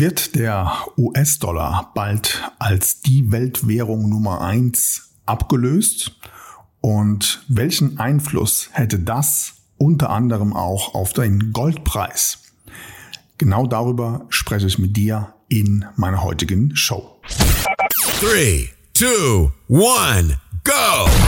Wird der US-Dollar bald als die Weltwährung Nummer eins abgelöst? Und welchen Einfluss hätte das unter anderem auch auf den Goldpreis? Genau darüber spreche ich mit dir in meiner heutigen Show. 3, 2, 1. go.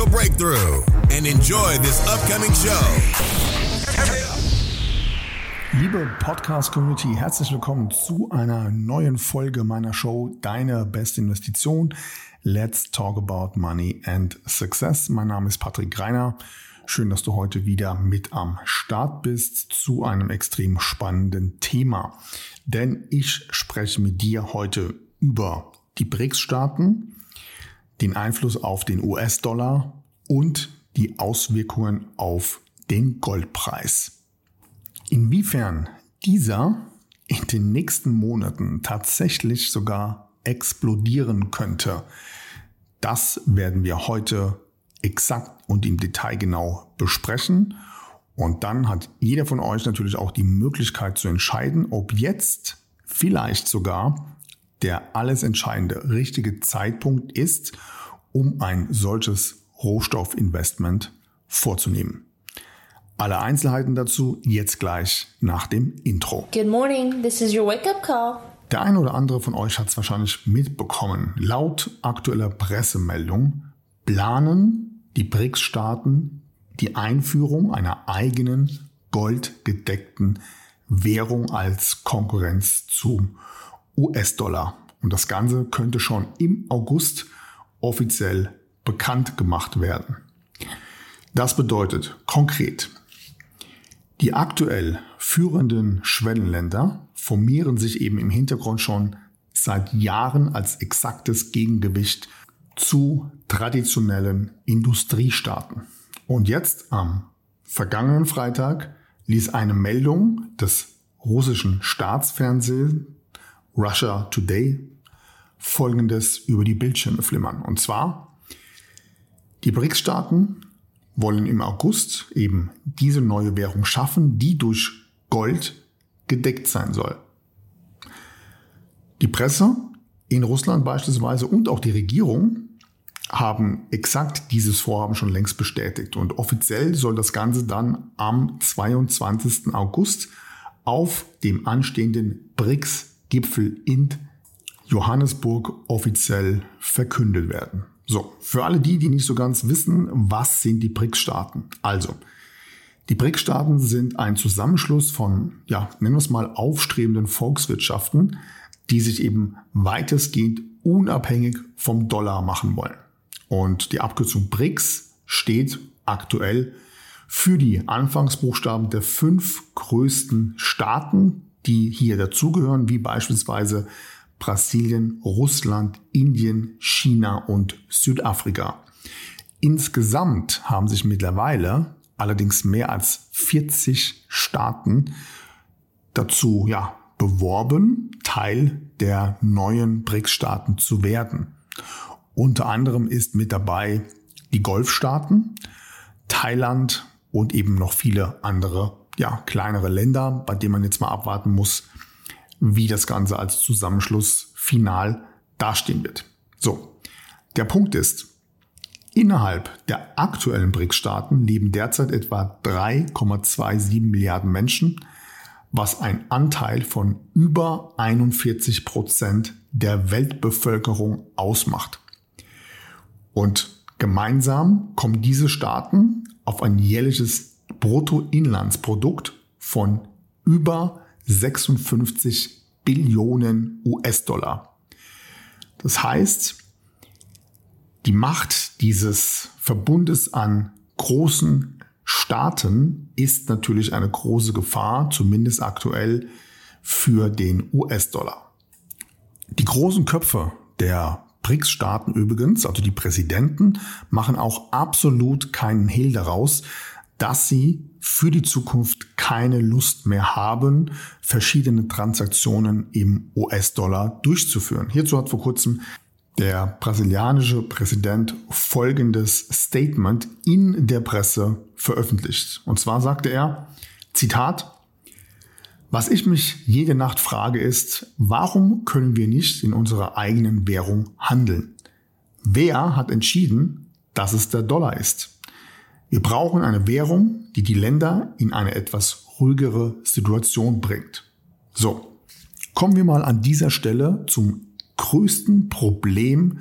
breakthrough and enjoy this upcoming show. Liebe Podcast-Community, herzlich willkommen zu einer neuen Folge meiner Show Deine beste Investition. Let's talk about money and success. Mein Name ist Patrick Greiner. Schön, dass du heute wieder mit am Start bist zu einem extrem spannenden Thema. Denn ich spreche mit dir heute über die BRICS-Staaten, den Einfluss auf den US-Dollar und die Auswirkungen auf den Goldpreis. Inwiefern dieser in den nächsten Monaten tatsächlich sogar explodieren könnte, das werden wir heute exakt und im Detail genau besprechen. Und dann hat jeder von euch natürlich auch die Möglichkeit zu entscheiden, ob jetzt vielleicht sogar der alles entscheidende richtige Zeitpunkt ist, um ein solches Rohstoffinvestment vorzunehmen. Alle Einzelheiten dazu jetzt gleich nach dem Intro. Good morning, this is your wake-up call. Der eine oder andere von euch hat es wahrscheinlich mitbekommen. Laut aktueller Pressemeldung planen die BRICS-Staaten die Einführung einer eigenen goldgedeckten Währung als Konkurrenz zum US-Dollar. Und das Ganze könnte schon im August offiziell bekannt gemacht werden. Das bedeutet konkret, die aktuell führenden Schwellenländer formieren sich eben im Hintergrund schon seit Jahren als exaktes Gegengewicht zu traditionellen Industriestaaten. Und jetzt am vergangenen Freitag ließ eine Meldung des russischen Staatsfernsehens Russia Today Folgendes über die Bildschirme flimmern. Und zwar, die BRICS-Staaten wollen im August eben diese neue Währung schaffen, die durch Gold gedeckt sein soll. Die Presse in Russland beispielsweise und auch die Regierung haben exakt dieses Vorhaben schon längst bestätigt. Und offiziell soll das Ganze dann am 22. August auf dem anstehenden BRICS-Gipfel in Johannesburg offiziell verkündet werden. So, für alle die, die nicht so ganz wissen, was sind die BRICS-Staaten? Also, die BRICS-Staaten sind ein Zusammenschluss von, ja, nennen wir es mal, aufstrebenden Volkswirtschaften, die sich eben weitestgehend unabhängig vom Dollar machen wollen. Und die Abkürzung BRICS steht aktuell für die Anfangsbuchstaben der fünf größten Staaten, die hier dazugehören, wie beispielsweise Brasilien, Russland, Indien, China und Südafrika. Insgesamt haben sich mittlerweile allerdings mehr als 40 Staaten dazu ja, beworben, Teil der neuen BRICS-Staaten zu werden. Unter anderem ist mit dabei die Golfstaaten, Thailand und eben noch viele andere, ja, kleinere Länder, bei denen man jetzt mal abwarten muss, wie das Ganze als Zusammenschluss final dastehen wird. So, der Punkt ist, innerhalb der aktuellen BRICS-Staaten leben derzeit etwa 3,27 Milliarden Menschen, was ein Anteil von über 41 Prozent der Weltbevölkerung ausmacht. Und gemeinsam kommen diese Staaten auf ein jährliches Bruttoinlandsprodukt von über 56 Billionen US-Dollar. Das heißt, die Macht dieses Verbundes an großen Staaten ist natürlich eine große Gefahr, zumindest aktuell für den US-Dollar. Die großen Köpfe der BRICS-Staaten übrigens, also die Präsidenten, machen auch absolut keinen Hehl daraus, dass sie für die Zukunft keine Lust mehr haben, verschiedene Transaktionen im US-Dollar durchzuführen. Hierzu hat vor kurzem der brasilianische Präsident folgendes Statement in der Presse veröffentlicht. Und zwar sagte er, Zitat, was ich mich jede Nacht frage ist, warum können wir nicht in unserer eigenen Währung handeln? Wer hat entschieden, dass es der Dollar ist? Wir brauchen eine Währung, die die Länder in eine etwas ruhigere Situation bringt. So, kommen wir mal an dieser Stelle zum größten Problem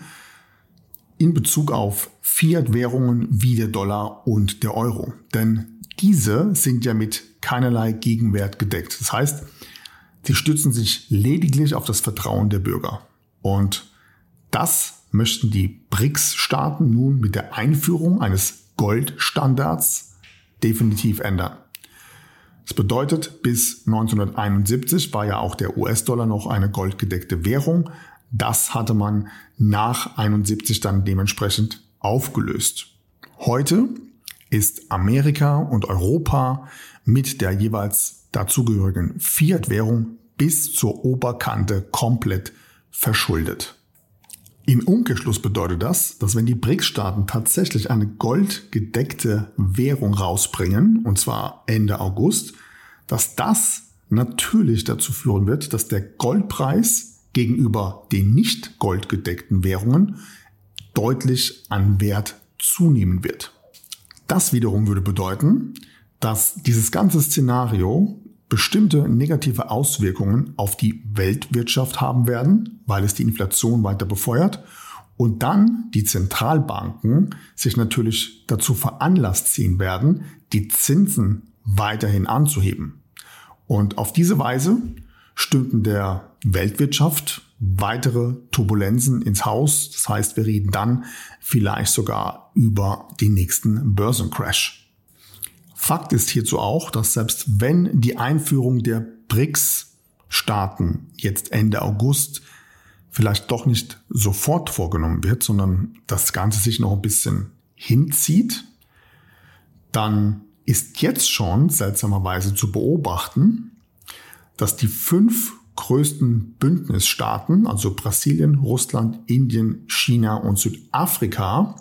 in Bezug auf Fiat-Währungen wie der Dollar und der Euro. Denn diese sind ja mit keinerlei Gegenwert gedeckt. Das heißt, sie stützen sich lediglich auf das Vertrauen der Bürger. Und das möchten die BRICS-Staaten nun mit der Einführung eines Goldstandards definitiv ändern. Das bedeutet, bis 1971 war ja auch der US-Dollar noch eine goldgedeckte Währung. Das hatte man nach 71 dann dementsprechend aufgelöst. Heute ist Amerika und Europa mit der jeweils dazugehörigen Fiat-Währung bis zur Oberkante komplett verschuldet. Im Umkehrschluss bedeutet das, dass wenn die BRICS-Staaten tatsächlich eine goldgedeckte Währung rausbringen, und zwar Ende August, dass das natürlich dazu führen wird, dass der Goldpreis gegenüber den nicht goldgedeckten Währungen deutlich an Wert zunehmen wird. Das wiederum würde bedeuten, dass dieses ganze Szenario bestimmte negative Auswirkungen auf die Weltwirtschaft haben werden, weil es die Inflation weiter befeuert und dann die Zentralbanken sich natürlich dazu veranlasst ziehen werden, die Zinsen weiterhin anzuheben. Und auf diese Weise stünden der Weltwirtschaft weitere Turbulenzen ins Haus. Das heißt, wir reden dann vielleicht sogar über den nächsten Börsencrash. Fakt ist hierzu auch, dass selbst wenn die Einführung der BRICS-Staaten jetzt Ende August vielleicht doch nicht sofort vorgenommen wird, sondern das Ganze sich noch ein bisschen hinzieht, dann ist jetzt schon seltsamerweise zu beobachten, dass die fünf größten Bündnisstaaten, also Brasilien, Russland, Indien, China und Südafrika,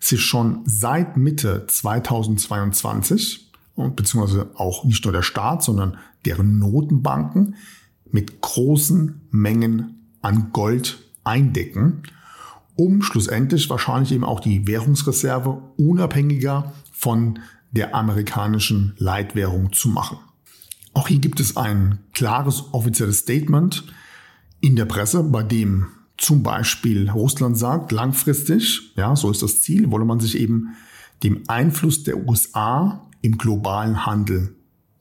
sich schon seit Mitte 2022 und beziehungsweise auch nicht nur der Staat, sondern deren Notenbanken mit großen Mengen an Gold eindecken, um schlussendlich wahrscheinlich eben auch die Währungsreserve unabhängiger von der amerikanischen Leitwährung zu machen. Auch hier gibt es ein klares offizielles Statement in der Presse, bei dem zum Beispiel Russland sagt, langfristig, ja, so ist das Ziel, wolle man sich eben dem Einfluss der USA im globalen Handel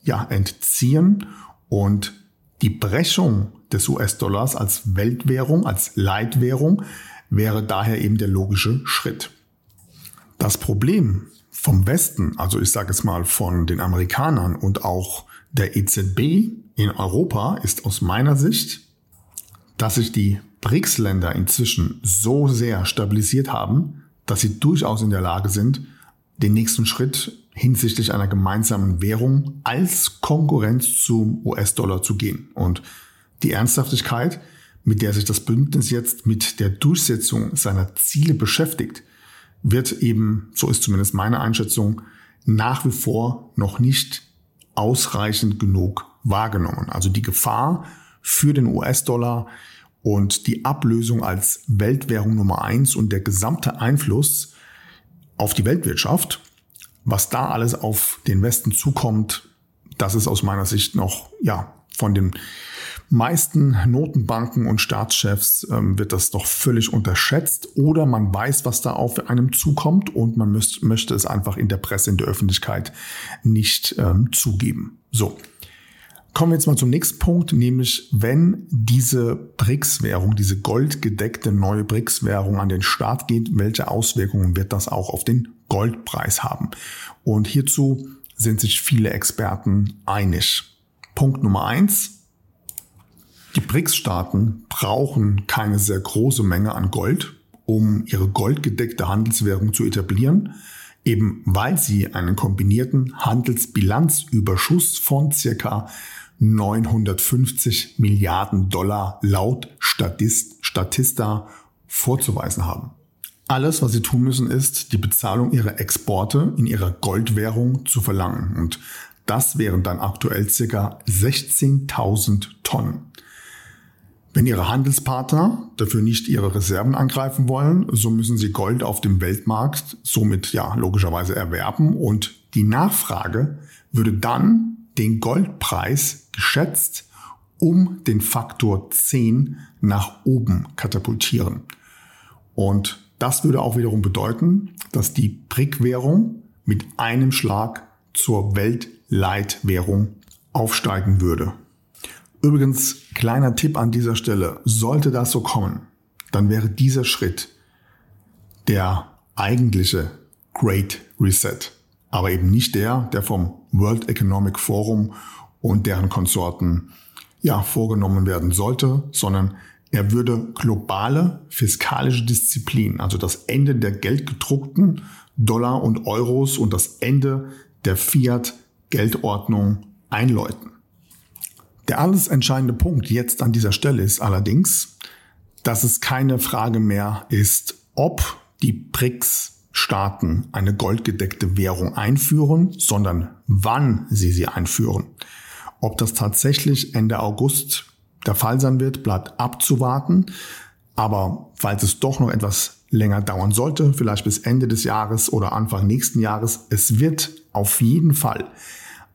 ja, entziehen und die Brechung des US-Dollars als Weltwährung, als Leitwährung wäre daher eben der logische Schritt. Das Problem vom Westen, also ich sage es mal von den Amerikanern und auch der EZB in Europa ist aus meiner Sicht, dass sich die BRICS-Länder inzwischen so sehr stabilisiert haben, dass sie durchaus in der Lage sind, den nächsten Schritt hinsichtlich einer gemeinsamen Währung als Konkurrenz zum US-Dollar zu gehen. Und die Ernsthaftigkeit, mit der sich das Bündnis jetzt mit der Durchsetzung seiner Ziele beschäftigt, wird eben, so ist zumindest meine Einschätzung, nach wie vor noch nicht ausreichend genug wahrgenommen. Also die Gefahr für den US-Dollar und die Ablösung als Weltwährung Nummer eins und der gesamte Einfluss auf die Weltwirtschaft, was da alles auf den Westen zukommt, das ist aus meiner Sicht noch, ja, von den meisten Notenbanken und Staatschefs ähm, wird das doch völlig unterschätzt oder man weiß, was da auf einem zukommt und man müsst, möchte es einfach in der Presse, in der Öffentlichkeit nicht ähm, zugeben. So. Kommen wir jetzt mal zum nächsten Punkt, nämlich wenn diese BRICS-Währung, diese goldgedeckte neue BRICS-Währung an den Start geht, welche Auswirkungen wird das auch auf den Goldpreis haben? Und hierzu sind sich viele Experten einig. Punkt Nummer eins, Die BRICS-Staaten brauchen keine sehr große Menge an Gold, um ihre goldgedeckte Handelswährung zu etablieren, eben weil sie einen kombinierten Handelsbilanzüberschuss von circa 950 Milliarden Dollar laut Statist, Statista vorzuweisen haben. Alles, was sie tun müssen, ist, die Bezahlung ihrer Exporte in ihrer Goldwährung zu verlangen. Und das wären dann aktuell circa 16.000 Tonnen. Wenn Ihre Handelspartner dafür nicht Ihre Reserven angreifen wollen, so müssen Sie Gold auf dem Weltmarkt somit ja logischerweise erwerben und die Nachfrage würde dann den Goldpreis geschätzt um den Faktor 10 nach oben katapultieren. Und das würde auch wiederum bedeuten, dass die BRIC-Währung mit einem Schlag zur Weltleitwährung aufsteigen würde. Übrigens, kleiner Tipp an dieser Stelle, sollte das so kommen, dann wäre dieser Schritt der eigentliche Great Reset, aber eben nicht der, der vom World Economic Forum und deren Konsorten ja vorgenommen werden sollte, sondern er würde globale fiskalische Disziplin, also das Ende der geldgedruckten Dollar und Euros und das Ende der Fiat-Geldordnung einläuten. Der alles entscheidende Punkt jetzt an dieser Stelle ist allerdings, dass es keine Frage mehr ist, ob die BRICS-Staaten eine goldgedeckte Währung einführen, sondern wann sie sie einführen. Ob das tatsächlich Ende August der Fall sein wird, bleibt abzuwarten. Aber falls es doch noch etwas länger dauern sollte, vielleicht bis Ende des Jahres oder Anfang nächsten Jahres, es wird auf jeden Fall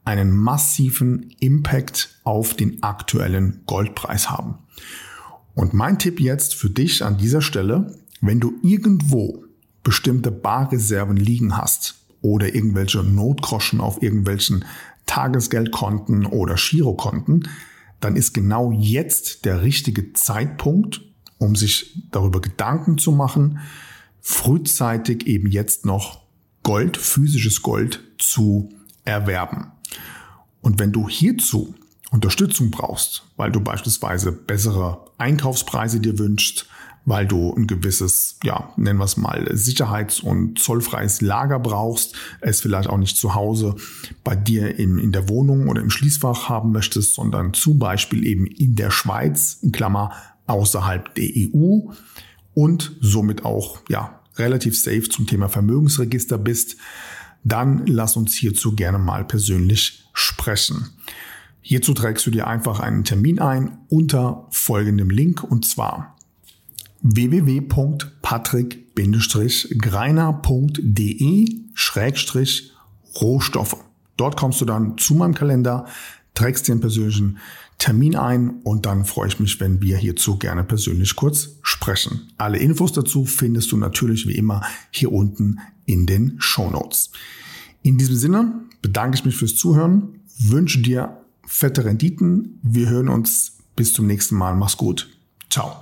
einen massiven Impact auf den aktuellen Goldpreis haben. Und mein Tipp jetzt für dich an dieser Stelle, wenn du irgendwo bestimmte Barreserven liegen hast oder irgendwelche Notgroschen auf irgendwelchen Tagesgeldkonten oder Girokonten, dann ist genau jetzt der richtige Zeitpunkt, um sich darüber Gedanken zu machen, frühzeitig eben jetzt noch Gold, physisches Gold zu erwerben. Und wenn du hierzu Unterstützung brauchst, weil du beispielsweise bessere Einkaufspreise dir wünschst, weil du ein gewisses, ja, nennen wir es mal, sicherheits- und zollfreies Lager brauchst, es vielleicht auch nicht zu Hause bei dir in, in der Wohnung oder im Schließfach haben möchtest, sondern zum Beispiel eben in der Schweiz, in Klammer, außerhalb der EU und somit auch, ja, relativ safe zum Thema Vermögensregister bist, dann lass uns hierzu gerne mal persönlich sprechen. Hierzu trägst du dir einfach einen Termin ein unter folgendem Link und zwar www.patrickgreiner.de-rohstoffe. Dort kommst du dann zu meinem Kalender, trägst einen persönlichen Termin ein und dann freue ich mich, wenn wir hierzu gerne persönlich kurz sprechen. Alle Infos dazu findest du natürlich wie immer hier unten in den Show Notes. In diesem Sinne bedanke ich mich fürs Zuhören, wünsche dir fette Renditen. Wir hören uns bis zum nächsten Mal. Mach's gut. Ciao.